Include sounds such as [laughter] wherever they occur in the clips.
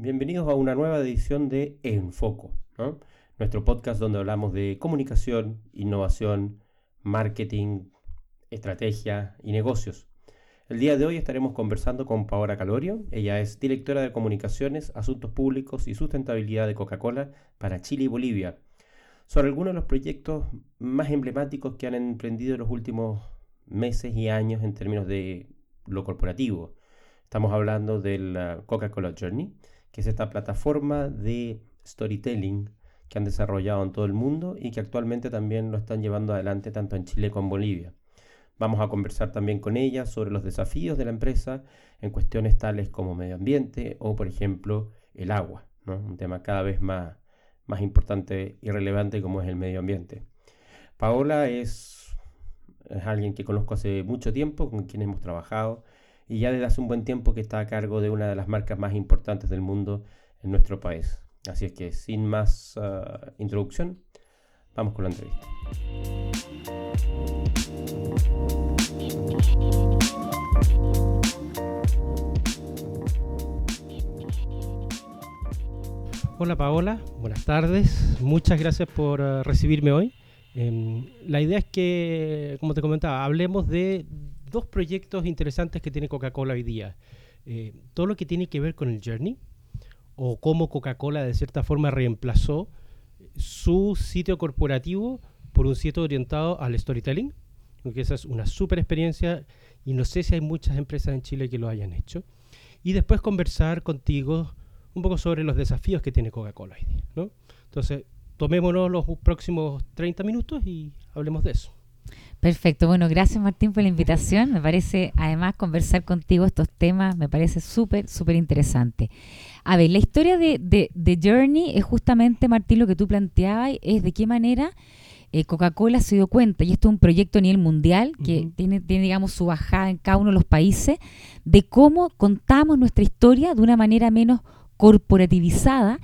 Bienvenidos a una nueva edición de Enfoco, nuestro podcast donde hablamos de comunicación, innovación, marketing, estrategia y negocios. El día de hoy estaremos conversando con Paola Calorio. Ella es directora de Comunicaciones, Asuntos Públicos y Sustentabilidad de Coca-Cola para Chile y Bolivia. Sobre algunos de los proyectos más emblemáticos que han emprendido en los últimos meses y años en términos de lo corporativo. Estamos hablando del Coca-Cola Journey, que es esta plataforma de storytelling que han desarrollado en todo el mundo y que actualmente también lo están llevando adelante tanto en Chile como en Bolivia. Vamos a conversar también con ella sobre los desafíos de la empresa en cuestiones tales como medio ambiente o, por ejemplo, el agua, un tema cada vez más, más importante y relevante como es el medio ambiente. Paola es, es alguien que conozco hace mucho tiempo, con quien hemos trabajado y ya desde hace un buen tiempo que está a cargo de una de las marcas más importantes del mundo en nuestro país. Así es que sin más uh, introducción, vamos con la entrevista. Hola Paola, buenas tardes. Muchas gracias por uh, recibirme hoy. Eh, la idea es que, como te comentaba, hablemos de dos proyectos interesantes que tiene Coca-Cola hoy día. Eh, todo lo que tiene que ver con el Journey, o cómo Coca-Cola de cierta forma reemplazó su sitio corporativo por un sitio orientado al storytelling, porque esa es una súper experiencia y no sé si hay muchas empresas en Chile que lo hayan hecho. Y después conversar contigo un poco sobre los desafíos que tiene Coca-Cola hoy día. ¿no? Entonces, tomémonos los próximos 30 minutos y hablemos de eso. Perfecto, bueno, gracias Martín por la invitación. Me parece, además, conversar contigo estos temas me parece súper, súper interesante. A ver, la historia de, de, Journey es justamente, Martín, lo que tú planteabas, es de qué manera eh, Coca-Cola se dio cuenta, y esto es un proyecto a nivel mundial que tiene, tiene, digamos, su bajada en cada uno de los países, de cómo contamos nuestra historia de una manera menos corporativizada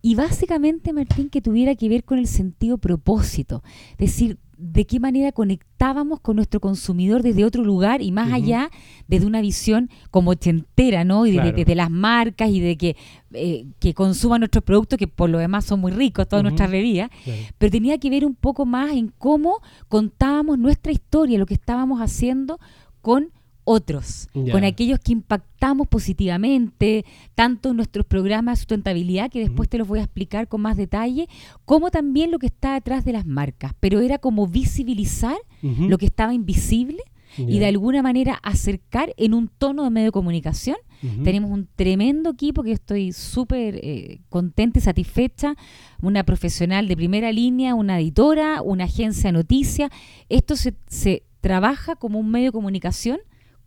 y básicamente, Martín, que tuviera que ver con el sentido propósito. Es decir, de qué manera conectábamos con nuestro consumidor desde otro lugar y más allá desde una visión como ochentera, ¿no? Y de, las marcas y de que, eh, que consuman nuestros productos, que por lo demás son muy ricos, todas nuestras bebidas, pero tenía que ver un poco más en cómo contábamos nuestra historia, lo que estábamos haciendo con otros, con aquellos que impactamos positivamente, tanto en nuestros programas de sustentabilidad, que después te los voy a explicar con más detalle, como también lo que está detrás de las marcas. Pero era como visibilizar lo que estaba invisible y de alguna manera acercar en un tono de medio de comunicación. Tenemos un tremendo equipo que estoy súper eh, contenta y satisfecha, una profesional de primera línea, una editora, una agencia de noticias. Esto se, se trabaja como un medio de comunicación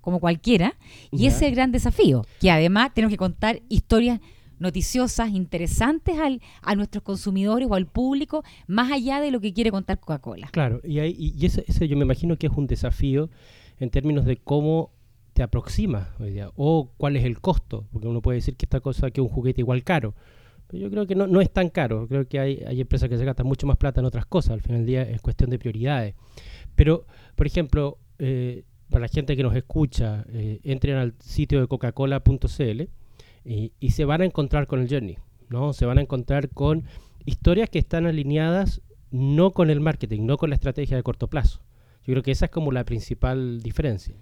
como cualquiera, y ese es el gran desafío, que además tenemos que contar historias noticiosas, interesantes al, a nuestros consumidores o al público, más allá de lo que quiere contar Coca-Cola. Claro, y, y ese, yo me imagino que es un desafío en términos de cómo te aproximas o cuál es el costo, porque uno puede decir que esta cosa que es un juguete igual caro. Pero yo creo que no, no es tan caro, creo que hay, hay empresas que se gastan mucho más plata en otras cosas, al final del día es cuestión de prioridades. Pero, por ejemplo, eh, para la gente que nos escucha, eh, entren al sitio de coca-cola.cl y, y, se van a encontrar con el journey, ¿no? Se van a encontrar con historias que están alineadas no con el marketing, no con la estrategia de corto plazo. Yo creo que esa es como la principal diferencia.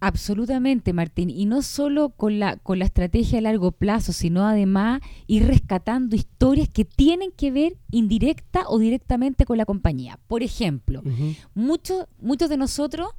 Absolutamente, Martín. Y no solo con la, con la estrategia a largo plazo, sino además ir rescatando historias que tienen que ver indirecta o directamente con la compañía. Por ejemplo, muchos, muchos de nosotros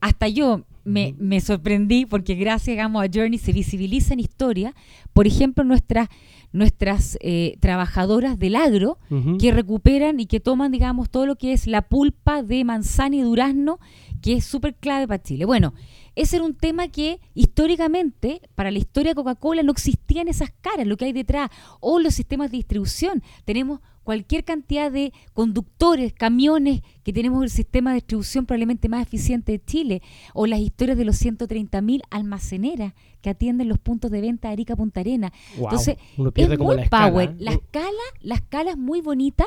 hasta yo me, sorprendí porque gracias digamos, a Journey se visibilizan historias, por ejemplo, nuestras, nuestras eh, trabajadoras del agro que recuperan y que toman, digamos, todo lo que es la pulpa de manzana y durazno, que es súper clave para Chile. Bueno, ese era un tema que históricamente, para la historia de Coca-Cola, no existían esas caras, lo que hay detrás, o los sistemas de distribución. Tenemos cualquier cantidad de conductores, camiones, que tenemos el sistema de distribución probablemente más eficiente de Chile, o las historias de los 130.000 almaceneras que atienden los puntos de venta de Arica Punta Arena. Entonces, es muy la power. La escala, la escala es muy bonita,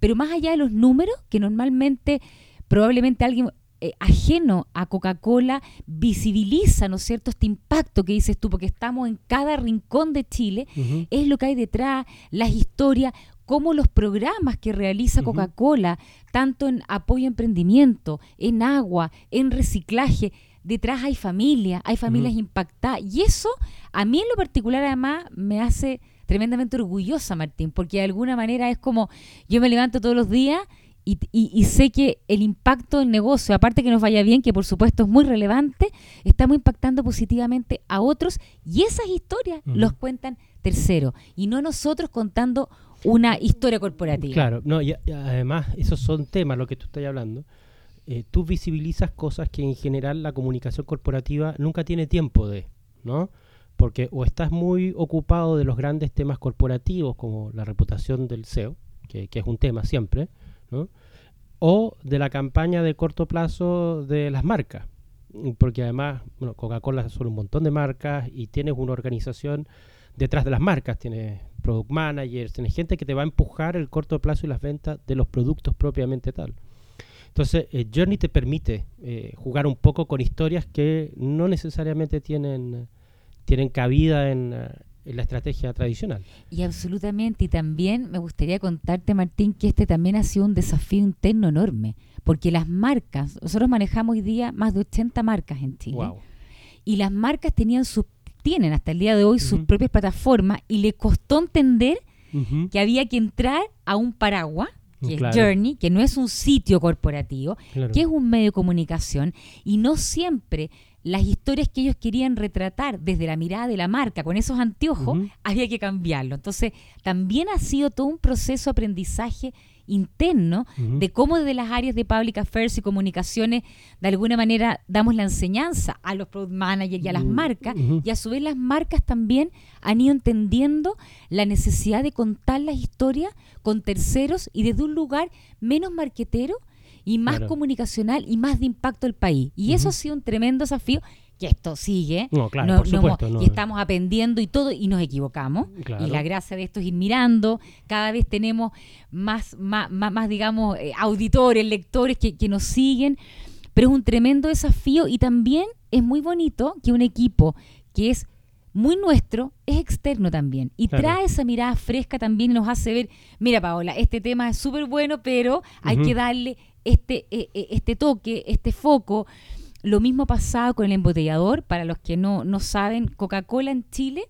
pero más allá de los números, que normalmente, probablemente alguien eh, ajeno a Coca-Cola visibiliza, ¿no es cierto?, este impacto que dices tú, porque estamos en cada rincón de Chile, es lo que hay detrás, las historias, cómo los programas que realiza Coca-Cola, tanto en apoyo a emprendimiento, en agua, en reciclaje, detrás hay familia, hay familias impactadas. Y eso a mí en lo particular además me hace tremendamente orgullosa, Martín, porque de alguna manera es como yo me levanto todos los días y, sé que el impacto del negocio, aparte que nos vaya bien, que por supuesto es muy relevante, estamos impactando positivamente a otros y esas historias los cuentan terceros. Y no nosotros contando una historia corporativa. Claro, no, y, además esos son temas, lo que tú estás hablando. Eh, tú visibilizas cosas que en general la comunicación corporativa nunca tiene tiempo de, ¿no? Porque o estás muy ocupado de los grandes temas corporativos como la reputación del CEO, que, que es un tema siempre, ¿no? o de la campaña de corto plazo de las marcas. Porque además, bueno, Coca-Cola son un montón de marcas y tienes una organización detrás de las marcas, tienes product managers, tienes gente que te va a empujar el corto plazo y las ventas de los productos propiamente tal. Entonces, eh, Journey te permite eh, jugar un poco con historias que no necesariamente tienen, tienen cabida en, eh, en la estrategia tradicional. Y absolutamente, y también me gustaría contarte, Martín, que este también ha sido un desafío interno enorme, porque las marcas, nosotros manejamos hoy día más de 80 marcas en Chile, y las marcas tenían sus, tienen hasta el día de hoy sus propias plataformas, y le costó entender que había que entrar a un paraguas, que es Journey, que no es un sitio corporativo, que es un medio de comunicación, y no siempre las historias que ellos querían retratar desde la mirada de la marca con esos anteojos, había que cambiarlo. Entonces, también ha sido todo un proceso de aprendizaje interno de cómo desde las áreas de public affairs y comunicaciones de alguna manera damos la enseñanza a los product managers y a las marcas y a su vez las marcas también han ido entendiendo la necesidad de contar las historias con terceros y desde un lugar menos marquetero y más comunicacional y más de impacto al país. Y eso ha sido un tremendo desafío que esto sigue. No, claro, por supuesto, y estamos aprendiendo y todo, y nos equivocamos. Y la gracia de esto es ir mirando. Cada vez tenemos más, más, más, digamos, eh, auditores, lectores que, que nos siguen. Pero es un tremendo desafío y también es muy bonito que un equipo que es muy nuestro, es externo también. Y trae esa mirada fresca también y nos hace ver, mira Paola, este tema es súper bueno, pero hay que darle este, eh, eh, este toque, este foco. Lo mismo pasado con el embotellador. Para los que no, no saben, Coca-Cola en Chile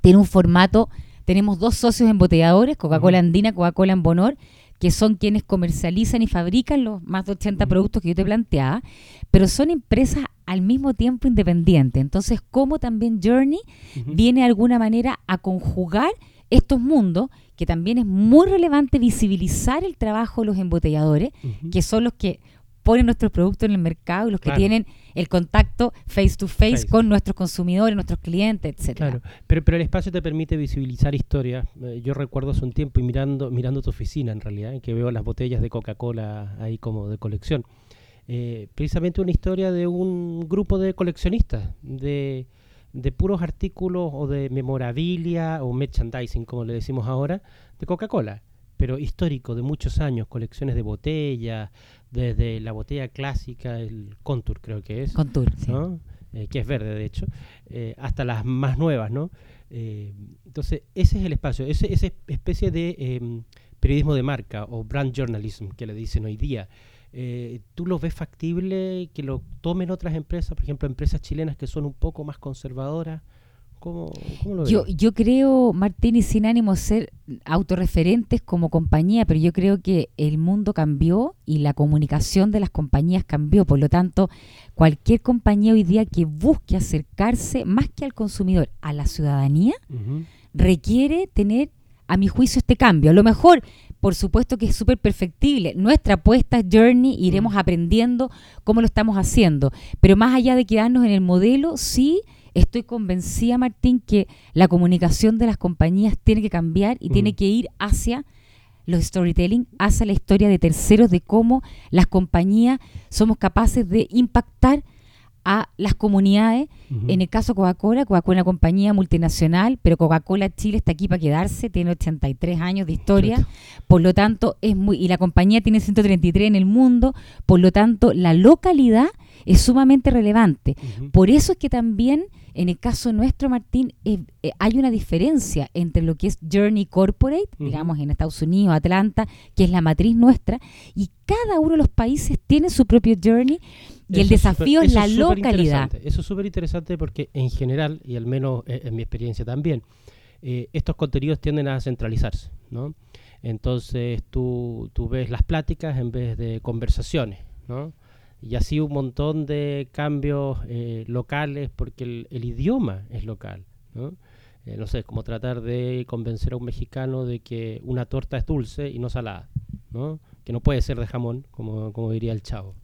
tiene un formato, tenemos dos socios embotelladores, Coca-Cola Andina, Coca-Cola en Bonor, que son quienes comercializan y fabrican los más de 80 productos que yo te planteaba, pero son empresas al mismo tiempo independientes. Entonces, ¿cómo también Journey viene de alguna manera a conjugar estos mundos que también es muy relevante visibilizar el trabajo de los embotelladores, que son los que ponen nuestros productos en el mercado y los que tienen el contacto face to face, con nuestros consumidores, nuestros clientes, etcétera. Claro, pero, pero el espacio te permite visibilizar historias. Eh, yo recuerdo hace un tiempo y mirando, mirando tu oficina en realidad, en que veo las botellas de Coca-Cola ahí como de colección. Eh, precisamente una historia de un grupo de coleccionistas, de de puros artículos o de memorabilia o merchandising, como le decimos ahora, de Coca-Cola, pero histórico, de muchos años, colecciones de botellas, desde la botella clásica, el Contour creo que es, Contour, eh, que es verde de hecho, eh, hasta las más nuevas, ¿no? Eh, entonces, ese es el espacio, ese, esa especie de em, periodismo de marca o brand journalism que le dicen hoy día. ¿Tú lo ves factible que lo tomen otras empresas, por ejemplo, empresas chilenas que son un poco más conservadoras? ¿Cómo, lo ves? Yo, yo creo, Martín, y sin ánimo de ser autorreferentes como compañía, pero yo creo que el mundo cambió y la comunicación de las compañías cambió. Por lo tanto, cualquier compañía hoy día que busque acercarse más que al consumidor, a la ciudadanía, requiere tener, a mi juicio, este cambio. A lo mejor por supuesto que es súper perfectible. Nuestra apuesta es Journey, iremos aprendiendo cómo lo estamos haciendo. Pero más allá de quedarnos en el modelo, sí estoy convencida, Martín, que la comunicación de las compañías tiene que cambiar y tiene mm. que ir hacia los storytelling, hacia la historia de terceros, de cómo las compañías somos capaces de impactar a las comunidades. En el caso Coca-Cola, Coca-Cola es una compañía multinacional, pero Coca-Cola Chile está aquí para quedarse, tiene 83 años de historia, por lo tanto es muy y la compañía tiene 133 en el mundo, por lo tanto la localidad es sumamente relevante. Por eso es que también en el caso nuestro, Martín, eh, eh, hay una diferencia entre lo que es Journey Corporate, Ujú. digamos en Estados Unidos, Atlanta, que es la matriz nuestra, y cada uno de los países tiene su propio Journey y el Eso desafío es la localidad. Eso es súper interesante porque en general, y al menos eh, en mi experiencia también, eh, estos contenidos tienden a centralizarse, ¿no? Entonces tú, tú ves las pláticas en vez de conversaciones, ¿no? Y así un montón de cambios eh, locales porque el, el idioma es local, ¿no? Eh, no sé, es como tratar de convencer a un mexicano de que una torta es dulce y no salada, ¿no? Que no puede ser de jamón, como, como diría el chavo.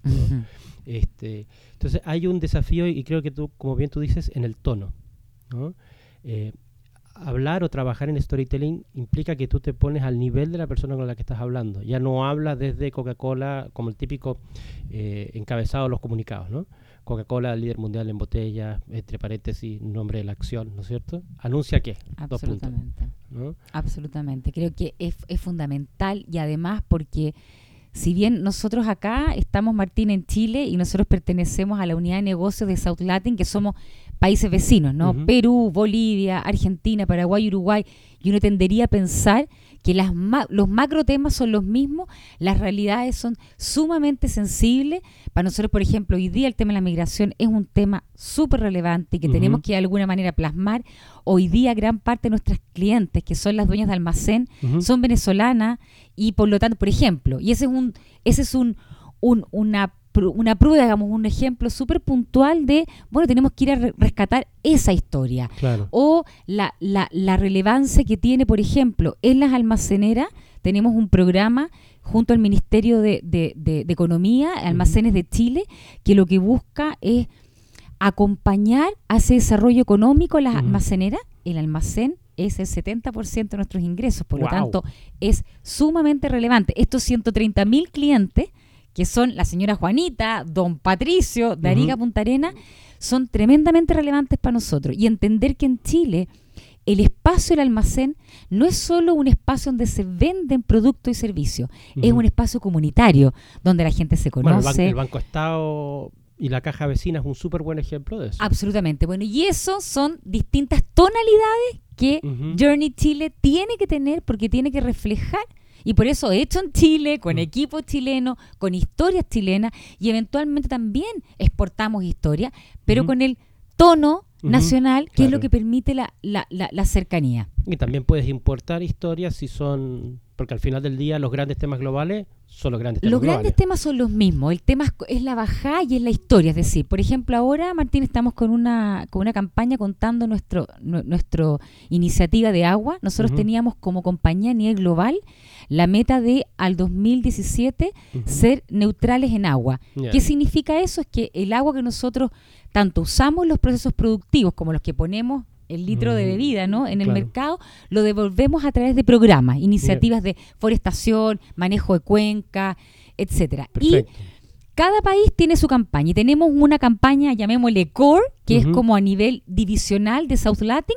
Este, entonces hay un desafío y creo que tú, como bien tú dices, en el tono. ¿no? Eh, hablar o trabajar en storytelling implica que tú te pones al nivel de la persona con la que estás hablando. Ya no hablas desde Coca-Cola como el típico eh, encabezado de los comunicados. ¿no? Coca-Cola, líder mundial en botellas, entre paréntesis, nombre de la acción, ¿no es cierto? ¿Anuncia qué? Puntos. Absolutamente. ¿no? Absolutamente. Creo que es, es fundamental y además porque si bien nosotros acá estamos, Martín, en Chile y nosotros pertenecemos a la unidad de negocios de South Latin, que somos países vecinos, ¿no? Perú, Bolivia, Argentina, Paraguay, Uruguay, y uno tendería a pensar que las ma- los macro temas son los mismos, las realidades son sumamente sensibles. Para nosotros, por ejemplo, hoy día el tema de la migración es un tema súper relevante y que tenemos que de alguna manera plasmar. Hoy día gran parte de nuestras clientes, que son las dueñas de almacén, son venezolanas y por lo tanto, por ejemplo, y ese es un, ese es un, un- una una prueba, digamos, un ejemplo súper puntual de, bueno, tenemos que ir a re- rescatar esa historia. Claro. O la, la, la relevancia que tiene, por ejemplo, en las almaceneras, tenemos un programa junto al Ministerio de, de- de- de Economía, Almacenes de Chile, que lo que busca es acompañar a ese desarrollo económico en las almaceneras. El almacén es el 70% de nuestros ingresos, por lo tanto es sumamente relevante. Estos 130 mil clientes, que son la señora Juanita, don Patricio, de Arica Ujú. Punta Arena, son tremendamente relevantes para nosotros. Y entender que en Chile el espacio del almacén no es solo un espacio donde se venden productos y servicios, es un espacio comunitario donde la gente se Bueno, el, conoce. ban- el Banco Estado y la Caja Vecina es un súper buen ejemplo de eso. Absolutamente. Bueno, y eso son distintas tonalidades que. Journey Chile tiene que tener porque tiene que reflejar. Y por eso hecho en Chile, con Mm. equipos chilenos, con historias chilenas y eventualmente también exportamos historia, pero Ujú. con el tono nacional, que es lo que permite la, la, la, la cercanía. Y también puedes importar historias si son. Porque al final del día los grandes temas globales son los grandes temas Los globales. grandes temas son los mismos. El tema es, es la bajada y es la historia. Es decir, por ejemplo, ahora, Martín, estamos con una, con una campaña contando nuestro, nu- nuestro iniciativa de agua. Nosotros teníamos como compañía a nivel global la meta de al 2017 Ujú. ser neutrales en agua. ¿Qué significa eso? Es que el agua que nosotros tanto usamos en los procesos productivos como los que ponemos el litro de Mm, bebida ¿no? en el mercado, lo devolvemos a través de programas, iniciativas de forestación, manejo de cuenca, etcétera. Y cada país tiene su campaña y tenemos una campaña, llamémosle core, que es como a nivel divisional de South Latin,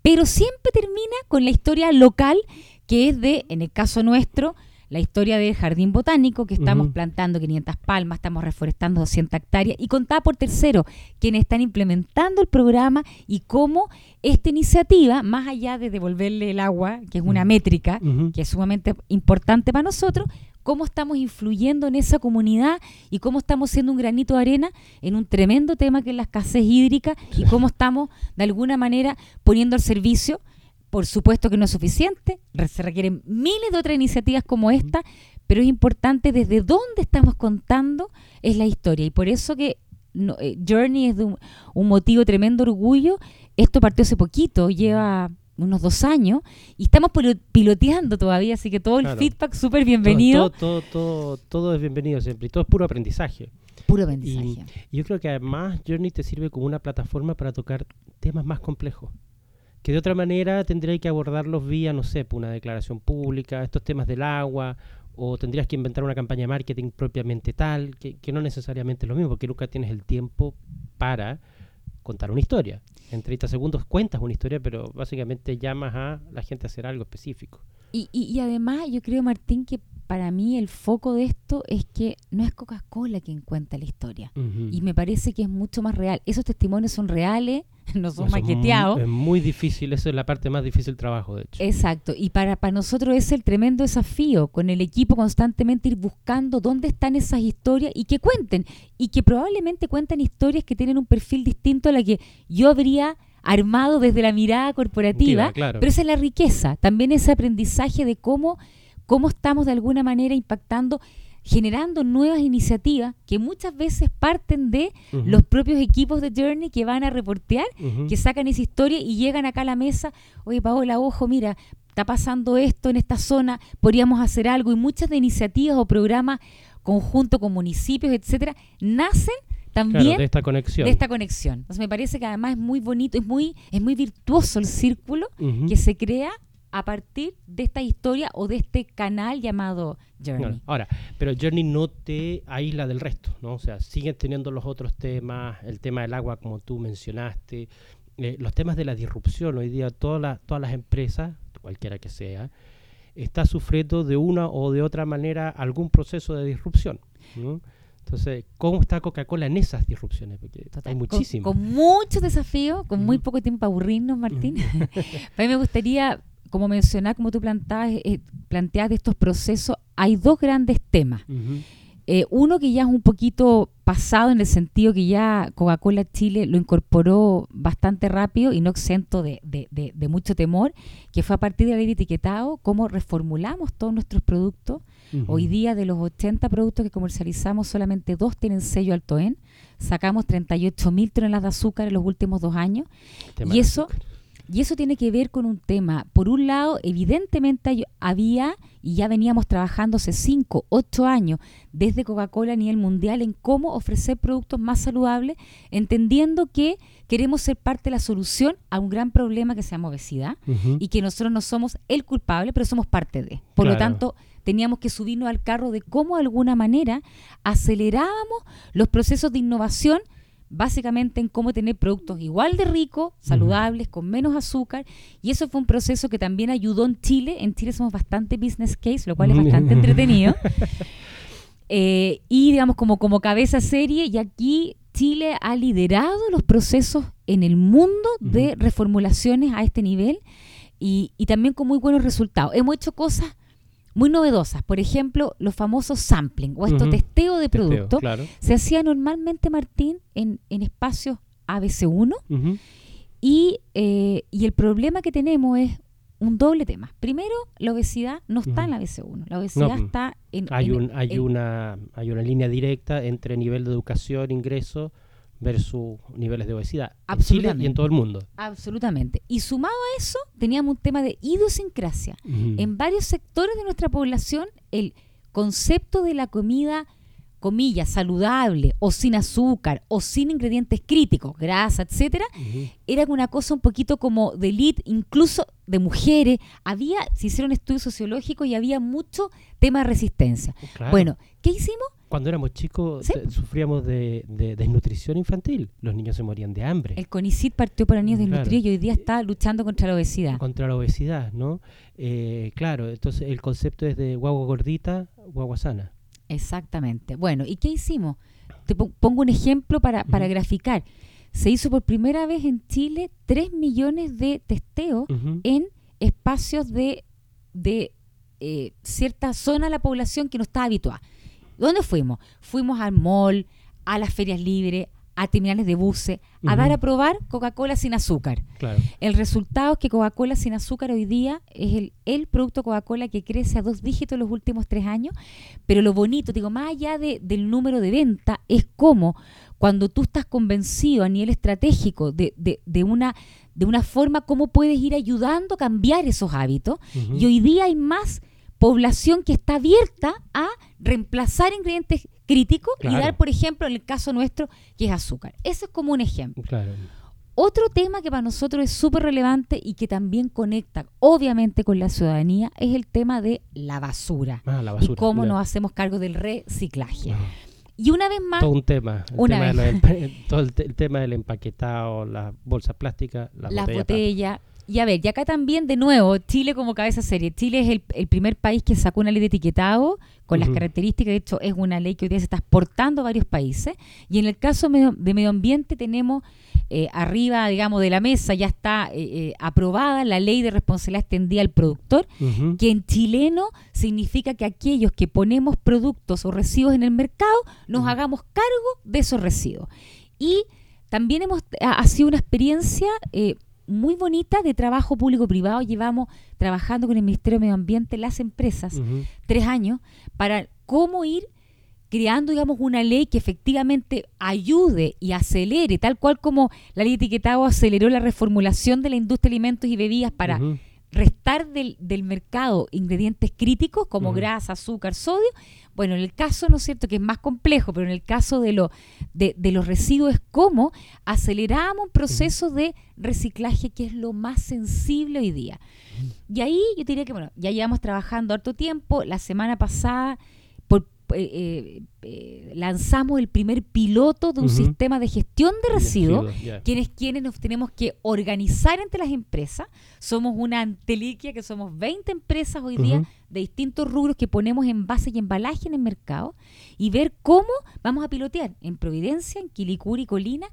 pero siempre termina con la historia local, que es de, en el caso nuestro, la historia del jardín botánico, que estamos plantando 500 palmas, estamos reforestando 200 hectáreas, y contada por tercero, quienes están implementando el programa y cómo esta iniciativa, más allá de devolverle el agua, que es una métrica, que es sumamente importante para nosotros, cómo estamos influyendo en esa comunidad y cómo estamos siendo un granito de arena en un tremendo tema que es la escasez hídrica y cómo estamos de alguna manera poniendo al servicio. Por supuesto que no es suficiente, se requieren miles de otras iniciativas como esta, pero es importante desde dónde estamos contando es la historia y por eso que no- eh, Journey es de un, un motivo tremendo orgullo. Esto partió hace poquito, lleva unos dos años y estamos pilo- piloteando todavía, así que todo el Claro. feedback súper bienvenido. Todo, todo, todo, todo es bienvenido siempre. Y todo es puro aprendizaje. Puro aprendizaje. Y yo creo que además Journey te sirve como una plataforma para tocar temas más complejos. Que de otra manera tendrías que abordarlos vía, no sé, pues, una declaración pública, estos temas del agua, o tendrías que inventar una campaña de marketing propiamente tal, que, que no necesariamente es lo mismo, porque nunca tienes el tiempo para contar una historia. En 30 segundos cuentas una historia, pero básicamente llamas a la gente a hacer algo específico. Y, y, y además yo creo, Martín, que para mí el foco de esto es que no es Coca-Cola quien cuenta la historia. Y me parece que es mucho más real. Esos testimonios son reales, [laughs] no son Eso es muy- Es muy difícil, eso es la parte más difícil del trabajo, de hecho. Exacto, y para, para nosotros es el tremendo desafío con el equipo constantemente ir buscando dónde están esas historias y que cuenten, y que probablemente cuentan historias que tienen un perfil distinto a la que yo habría armado desde la mirada corporativa, claro. pero esa es la riqueza, también ese aprendizaje de cómo, cómo estamos de alguna manera impactando, generando nuevas iniciativas que muchas veces parten de los propios equipos de Journey que van a reportear que sacan esa historia y llegan acá a la mesa, oye Paola, ojo, mira, está pasando esto en esta zona, podríamos hacer algo y muchas de iniciativas o programas conjunto con municipios, etcétera, nacen también Claro, de esta conexión. de esta conexión. Entonces me parece que además es muy bonito, es muy es muy virtuoso el círculo que se crea a partir de esta historia o de este canal llamado Journey. Ahora, pero Journey no te aísla del resto, ¿no? O sea, siguen teniendo los otros temas, el tema del agua, como tú mencionaste, eh, los temas de la disrupción. Hoy día todas las todas las empresas, cualquiera que sea, está sufriendo de una o de otra manera algún proceso de disrupción. ¿no? Entonces, ¿cómo está Coca-Cola en esas disrupciones? Porque Total. hay Con- muchísimas. Con, muchos desafíos, con muy poco tiempo aburrirnos, Martín. a [laughs] mí me gustaría, como mencionar, como tú planteabas, eh, planteas de estos procesos, hay dos grandes temas. Eh, uno que ya es un poquito pasado en el sentido que ya Coca-Cola Chile lo incorporó bastante rápido y no exento de, de- de- de mucho temor, que fue a partir de de etiquetado, cómo reformulamos todos nuestros productos. Hoy día de los 80 productos que comercializamos, solamente dos tienen sello Alto En. Sacamos 38 mil toneladas de azúcar en los últimos dos años. Tema y eso- azúcar. Y eso tiene que ver con un tema, por un lado, evidentemente había, y ya veníamos trabajando hace 5, 8 años desde Coca-Cola a nivel mundial en cómo ofrecer productos más saludables, entendiendo que queremos ser parte de la solución a un gran problema que se llama obesidad y que nosotros no somos el culpable, pero somos parte de. Por lo tanto, teníamos que subirnos al carro de cómo de alguna manera acelerábamos los procesos de innovación, básicamente en cómo tener productos igual de ricos, saludables, con menos azúcar, y eso fue un proceso que también ayudó en Chile. En Chile somos bastante business case, lo cual es bastante [laughs] entretenido. Eh, y digamos como, como cabeza serie, y aquí Chile ha liderado los procesos en el mundo de reformulaciones a este nivel y, y también con muy buenos resultados. Hemos hecho cosas muy novedosas, por ejemplo, los famosos sampling o testeos de Testeo, productos. Claro. Se hacía normalmente, Martín, en, en espacios ABC1 Ujú. y, eh, y el problema que tenemos es un doble tema. Primero, la obesidad no está en la ABC1, la obesidad No, está en... Hay, en- un, hay, en- una, hay una línea directa entre nivel de educación, ingreso, versus niveles de obesidad. En Chile y en todo el mundo. Absolutamente. Y sumado a eso, teníamos un tema de idiosincrasia. En varios sectores de nuestra población, el concepto de la comida, comillas, saludable o sin azúcar o sin ingredientes críticos, grasa, etcétera, era una cosa un poquito como de elite, incluso de mujeres. Había, se hicieron estudios sociológicos y había mucho tema de resistencia. Claro. Bueno, ¿qué hicimos? Cuando éramos chicos Sí. sufríamos de, de desnutrición infantil. Los niños se morían de hambre. El CONICIT partió para niños Claro. desnutridos y hoy día está luchando contra la obesidad. Contra la obesidad, ¿no? Eh, claro, entonces el concepto es de guagua gordita, guagua sana. Exactamente. Bueno, ¿y qué hicimos? Te pon- pongo un ejemplo para, para graficar. Se hizo por primera vez en Chile 3 millones de testeos en espacios de, de eh, cierta zona de la población que no estaba habituada. ¿Dónde fuimos? Fuimos al mall, a las ferias libres, a terminales de buses, a dar a probar Coca-Cola sin azúcar. Claro. El resultado es que Coca-Cola sin azúcar hoy día es el, el producto Coca-Cola que crece a dos dígitos en los últimos tres años, pero lo bonito, digo, más allá de- del número de venta, es como cuando tú estás convencido a nivel estratégico de, de- de una, de una forma, cómo puedes ir ayudando a cambiar esos hábitos. Y hoy día hay más población que está abierta a reemplazar ingredientes críticos Claro. y dar, por ejemplo, en el caso nuestro, que es azúcar. Eso es como un ejemplo. Claro. Otro tema que para nosotros es súper relevante y que también conecta obviamente con la ciudadanía es el tema de la basura Ah, la basura. y cómo ya. nos hacemos cargo del reciclaje. Y una vez más... Todo un tema. El Una tema de vez. los empa- [laughs] todo el, el tema del empaquetado, las bolsas plásticas, las, las botellas. botellas. Y a ver, y acá también de nuevo, Chile como cabeza serie. Chile es el, el primer país que sacó una ley de etiquetado con las características, de hecho es una ley que hoy día se está exportando a varios países. Y en el caso de medio ambiente tenemos eh, arriba, digamos, de la mesa, ya está eh, eh, aprobada la ley de responsabilidad extendida al productor, que en chileno significa que aquellos que ponemos productos o residuos en el mercado nos hagamos cargo de esos residuos. Y también hemos ha, ha sido una experiencia eh, muy bonita de trabajo público-privado. Llevamos trabajando con el Ministerio de Medio Ambiente, las empresas, tres años, para cómo ir creando, digamos, una ley que efectivamente ayude y acelere, tal cual como la ley de etiquetado aceleró la reformulación de la industria de alimentos y bebidas para. Restar del, del mercado ingredientes críticos como grasa, azúcar, sodio. Bueno, en el caso, ¿no es cierto?, que es más complejo, pero en el caso de, lo, de, de los residuos es cómo aceleramos un proceso de reciclaje que es lo más sensible hoy día. Y ahí yo diría que, bueno, ya llevamos trabajando harto tiempo. La semana pasada eh, eh, eh, lanzamos el primer piloto de un sistema de gestión de residuos quienes quienes nos tenemos que organizar entre las empresas. Somos una anteliquia que somos 20 empresas hoy día de distintos rubros que ponemos envase y embalaje en el mercado y ver cómo vamos a pilotear en Providencia, en Quilicuri, Colina,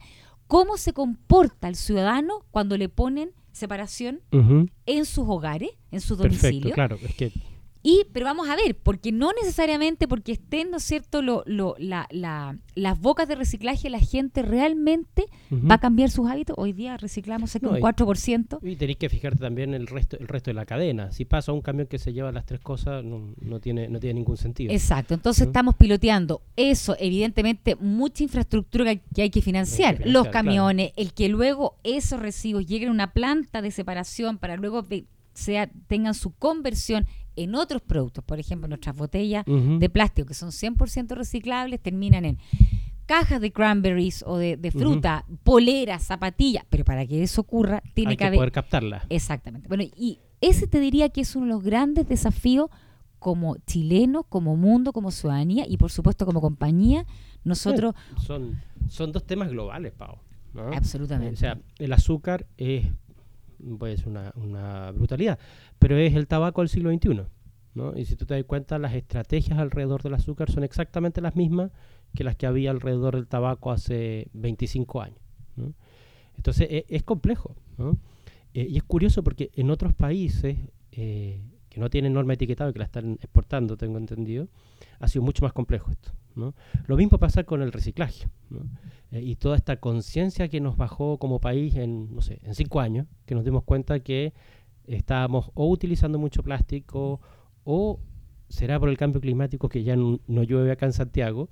cómo se comporta el ciudadano cuando le ponen separación en sus hogares, en sus Perfecto, domicilios. claro. Es que Y, pero vamos a ver, porque no necesariamente porque estén, ¿no es cierto?, lo, lo- la- la- las bocas de reciclaje, la gente realmente va a cambiar sus hábitos. Hoy día reciclamos No, un y- 4%. Y tenéis que fijarte también el resto, el resto de la cadena. Si pasa un camión que se lleva las tres cosas, no, no tiene, no tiene ningún sentido. Exacto, entonces estamos piloteando eso, evidentemente mucha infraestructura que hay que, hay que financiar, financiar, los claro. camiones, el que luego esos residuos lleguen a una planta de separación para luego sea, tengan su conversión en otros productos, por ejemplo nuestras botellas de plástico que son 100% reciclables terminan en cajas de cranberries o de, fruta, poleras, zapatillas, pero para que eso ocurra tiene Hay que que haber poder captarla. Exactamente. Bueno, y ese te diría que es uno de los grandes desafíos como chilenos, como mundo, como ciudadanía y por supuesto como compañía. Nosotros, [laughs] Son, son dos temas globales, Pau. ¿no? absolutamente. O sea, el azúcar es pues una, una brutalidad, pero es el tabaco del siglo XXI. ¿no? Y si tú te das cuenta, las estrategias alrededor del azúcar son exactamente las mismas que las que había alrededor del tabaco hace 25 años. ¿no? Entonces e- es, complejo. ¿no? Eh, y es curioso porque en otros países eh, que no tienen norma etiquetada y que la están exportando, tengo entendido, ha sido mucho más complejo esto. ¿no? Lo mismo pasa con el reciclaje. Eh, y toda esta conciencia que nos bajó como país en, no sé, en cinco años, que nos dimos cuenta que estábamos o utilizando mucho plástico o será por el cambio climático que ya n- no llueve acá en Santiago,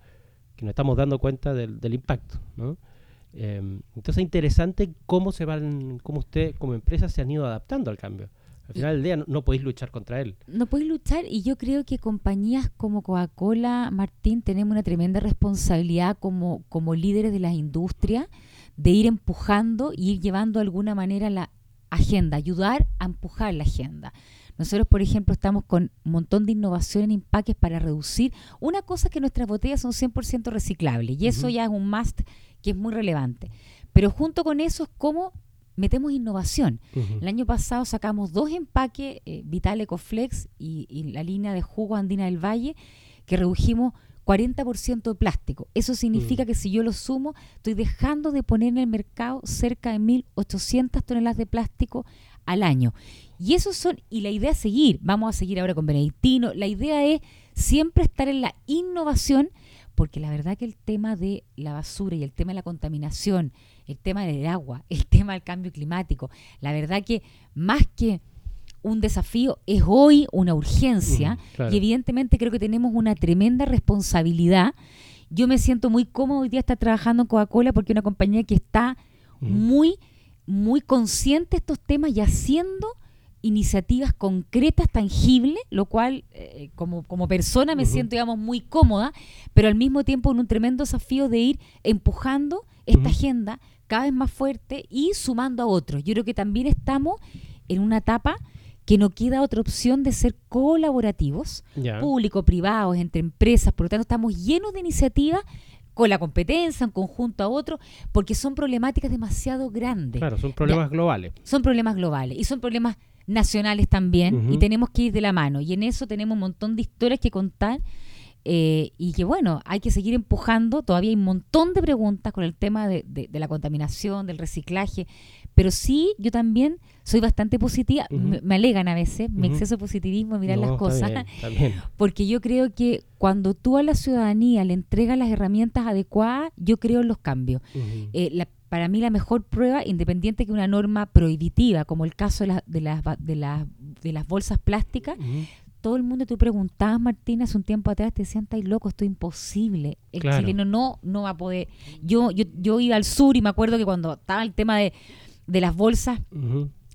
que nos estamos dando cuenta del, del impacto. ¿no? Em, entonces es interesante cómo se van, cómo usted como empresa se han ido adaptando al cambio. Al final del día no, no podéis luchar contra él. no podéis luchar y yo creo que compañías como Coca-Cola, Martín, tenemos una tremenda responsabilidad como, como líderes de las industrias de ir empujando y ir llevando de alguna manera la agenda, ayudar a empujar la agenda. Nosotros, por ejemplo, estamos con un montón de innovación en empaques para reducir. Una cosa es que nuestras botellas son 100% reciclables y eso ya es un must que es muy relevante. Pero junto con eso es cómo metemos innovación. El año pasado sacamos dos empaques, eh, Vital Ecoflex y, y la línea de jugo Andina del Valle, que redujimos 40% de plástico. Eso significa Mm. que si yo lo sumo, estoy dejando de poner en el mercado cerca de 1.800 toneladas de plástico al año. Y eso son, y la idea es seguir, vamos a seguir ahora con Benedictino, la idea es siempre estar en la innovación, porque la verdad que el tema de la basura y el tema de la contaminación, el tema del agua, [laughs] el tema del cambio climático, la verdad que más que un desafío es hoy una urgencia claro. y evidentemente creo que tenemos una tremenda responsabilidad. Yo me siento muy cómodo hoy día estar trabajando en Coca-Cola porque es una compañía que está muy, muy consciente de estos temas y haciendo iniciativas concretas, tangibles, lo cual eh, como, como persona me siento, digamos, muy cómoda, pero al mismo tiempo en un tremendo desafío de ir empujando esta agenda cada vez más fuerte y sumando a otros. Yo creo que también estamos en una etapa que no queda otra opción de ser colaborativos, público-privados, entre empresas, por lo tanto estamos llenos de iniciativas con la competencia, en conjunto a otro, porque son problemáticas demasiado grandes. Claro, son problemas globales. Son problemas globales y son problemas nacionales también y tenemos que ir de la mano. Y en eso tenemos un montón de historias que contar eh, y que bueno, hay que seguir empujando. Todavía hay un montón de preguntas con el tema de, la contaminación, del reciclaje. Pero sí, yo también soy bastante positiva. me, alegan a veces mi exceso de positivismo, mirar las cosas. [laughs] Porque yo creo que cuando tú a la ciudadanía le entregas las herramientas adecuadas, yo creo en los cambios. Eh, para mí la mejor prueba, independiente que una norma prohibitiva, como el caso de, de, las, de, las, de las bolsas plásticas, todo el mundo, tú preguntabas, Martina, hace un tiempo atrás, te decían, estáis loco, esto es imposible. El chileno no, no va a poder. Yo, yo, yo iba al sur y me acuerdo que cuando estaba el tema de, las bolsas,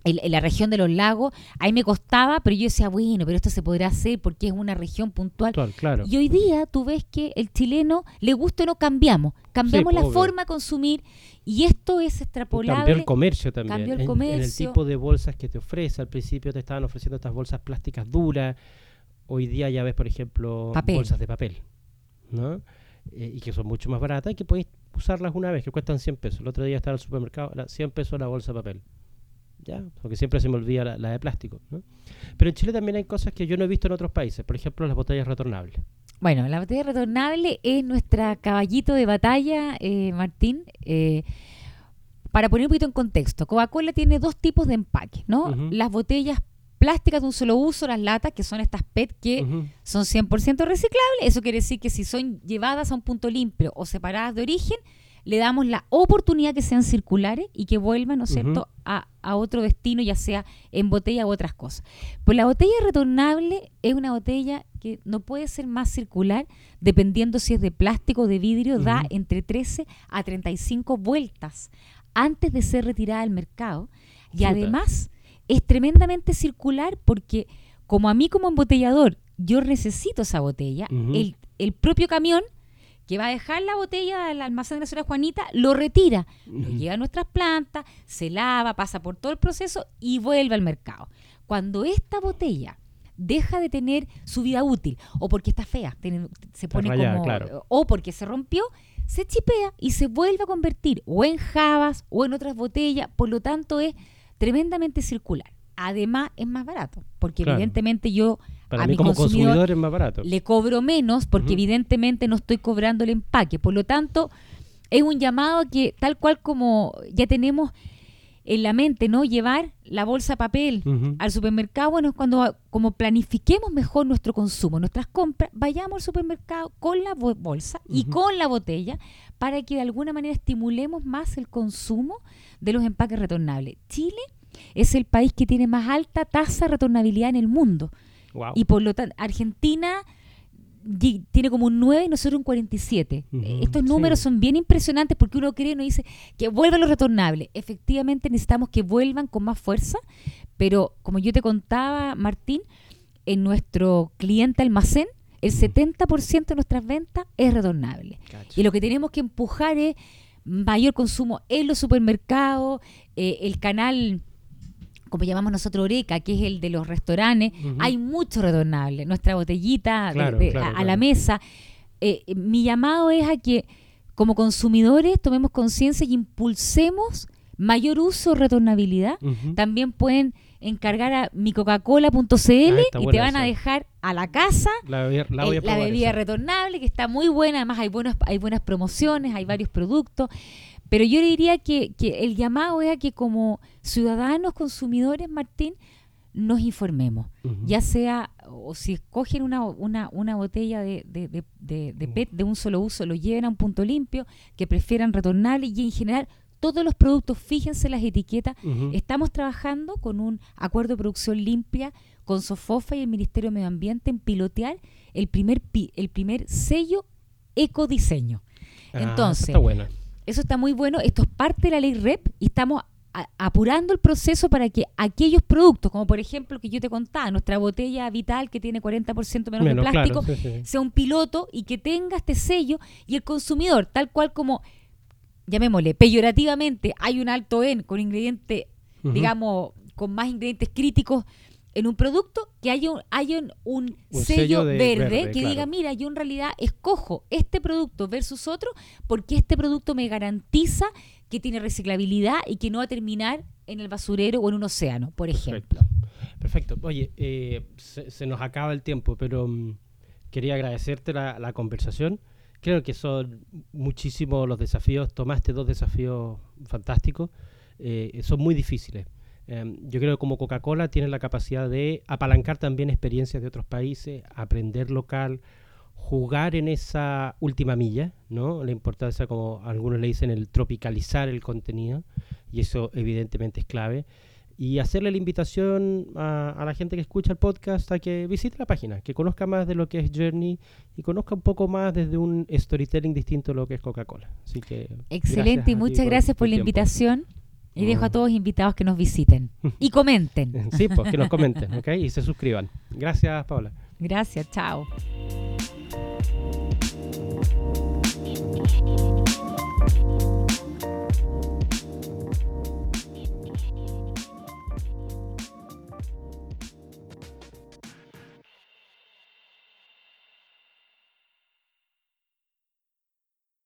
en, la región de los lagos, ahí me costaba, pero yo decía, bueno, pero esto se podrá hacer porque es una región puntual. claro. Y hoy día tú ves que el chileno, le gusta o no cambiamos, cambiamos la forma de consumir y esto es extrapolable. Cambió el comercio también. Cambió el comercio. En, el tipo de bolsas que te ofrece. Al principio te estaban ofreciendo estas bolsas plásticas duras. Hoy día ya ves, por ejemplo, bolsas de papel. ¿no? Eh, y que son mucho más baratas y que puedes usarlas una vez, que cuestan 100 pesos. El otro día estaba en el supermercado, 100 pesos la bolsa de papel. ¿Ya? Porque siempre se me olvida la, de plástico. ¿no? Pero en Chile también hay cosas que yo no he visto en otros países. Por ejemplo, las botellas retornables. Bueno, la botella retornable es nuestra caballito de batalla, eh, Martín. Eh, para poner un poquito en contexto, Coca-Cola tiene dos tipos de empaque, ¿no? Las botellas plásticas de un solo uso, las latas, que son estas PET que son 100% reciclables. Eso quiere decir que si son llevadas a un punto limpio o separadas de origen, le damos la oportunidad que sean circulares y que vuelvan, ¿no es cierto?, a, otro destino, ya sea en botella u otras cosas. Pues la botella retornable es una botella que no puede ser más circular, dependiendo si es de plástico o de vidrio, da entre 13 a 35 vueltas antes de ser retirada al mercado. Y además es tremendamente circular porque como a mí como embotellador, yo necesito esa botella, el, el propio camión que va a dejar la botella del almacén de la señora Juanita, lo retira, lo lleva a nuestras plantas, se lava, pasa por todo el proceso y vuelve al mercado. Cuando esta botella deja de tener su vida útil, o porque está fea, se pone como, o porque se rompió, se chipea y se vuelve a convertir o en jabas o en otras botellas, por lo tanto es tremendamente circular. Además es más barato, porque evidentemente yo para mí como consumidor, es más barato. Le cobro menos porque evidentemente no estoy cobrando el empaque. Por lo tanto, es un llamado a que tal cual como ya tenemos en la mente, ¿no? Llevar la bolsa papel al supermercado, bueno, es cuando como planifiquemos mejor nuestro consumo, nuestras compras, vayamos al supermercado con la bolsa y con la botella para que de alguna manera estimulemos más el consumo de los empaques retornables. Chile es el país que tiene más alta tasa de retornabilidad en el mundo. Y por lo tanto, Argentina tiene como un 9 y nosotros un 47. Estos números son bien impresionantes porque uno cree, uno dice que vuelvan los retornables. Efectivamente necesitamos que vuelvan con más fuerza, pero como yo te contaba, Martín, en nuestro cliente almacén, el 70% de nuestras ventas es retornable. Y lo que tenemos que empujar es mayor consumo en los supermercados, eh, el canal como llamamos nosotros Oreca, que es el de los restaurantes, hay mucho retornable. Nuestra botellita a, la mesa. Eh, mi llamado es a que como consumidores tomemos conciencia y impulsemos mayor uso, retornabilidad. También pueden encargar a micocacola.cl ah, y te van a dejar a la casa la, bebida retornable, que está muy buena. Además hay, buenos, hay buenas promociones, hay varios productos. Pero yo diría que, el llamado es a que como ciudadanos consumidores, Martín, nos informemos, ya sea, o si escogen una, una, una botella de, de, de, PET de un solo uso, lo lleven a un punto limpio, que prefieran retornar y en general todos los productos, fíjense las etiquetas, estamos trabajando con un acuerdo de producción limpia con Sofofa y el Ministerio de Medio Ambiente en pilotear el primer, el primer sello ecodiseño. Ah, Entonces, está bueno eso está muy bueno. Esto es parte de la ley REP y estamos apurando el proceso para que aquellos productos, como por ejemplo que yo te contaba, nuestra botella vital que tiene 40% menos, de plástico, sea un piloto y que tenga este sello y el consumidor, tal cual como, llamémosle, peyorativamente, hay un alto en con ingredientes, digamos, con más ingredientes críticos en un producto que haya un, haya un, un Un sello, sello de verde, verde, que claro. diga, mira, yo en realidad escojo este producto versus otro porque este producto me garantiza que tiene reciclabilidad y que no va a terminar en el basurero o en un océano, por ejemplo. Perfecto. Perfecto. Oye, eh, se, se nos acaba el tiempo, pero mm, quería agradecerte la, la conversación. Creo que son muchísimos los desafíos. Tomaste dos desafíos fantásticos. eh, son muy difíciles. Em, yo creo que como Coca-Cola tiene la capacidad de apalancar también experiencias de otros países, aprender local, jugar en esa última milla, ¿no? La importancia, como algunos le dicen, el tropicalizar el contenido, y eso evidentemente es clave. Y hacerle la invitación a, a la gente que escucha el podcast a que visite la página, que conozca más de lo que es Journey y conozca un poco más desde un storytelling distinto a lo que es Coca-Cola. Así que Excelente y muchas gracias por la tiempo. invitación. Y dejo a mm. todos invitados que nos visiten y comenten. [laughs] Sí, pues que nos comenten, ¿ok? Y se suscriban. Gracias, Paula. Gracias, chao.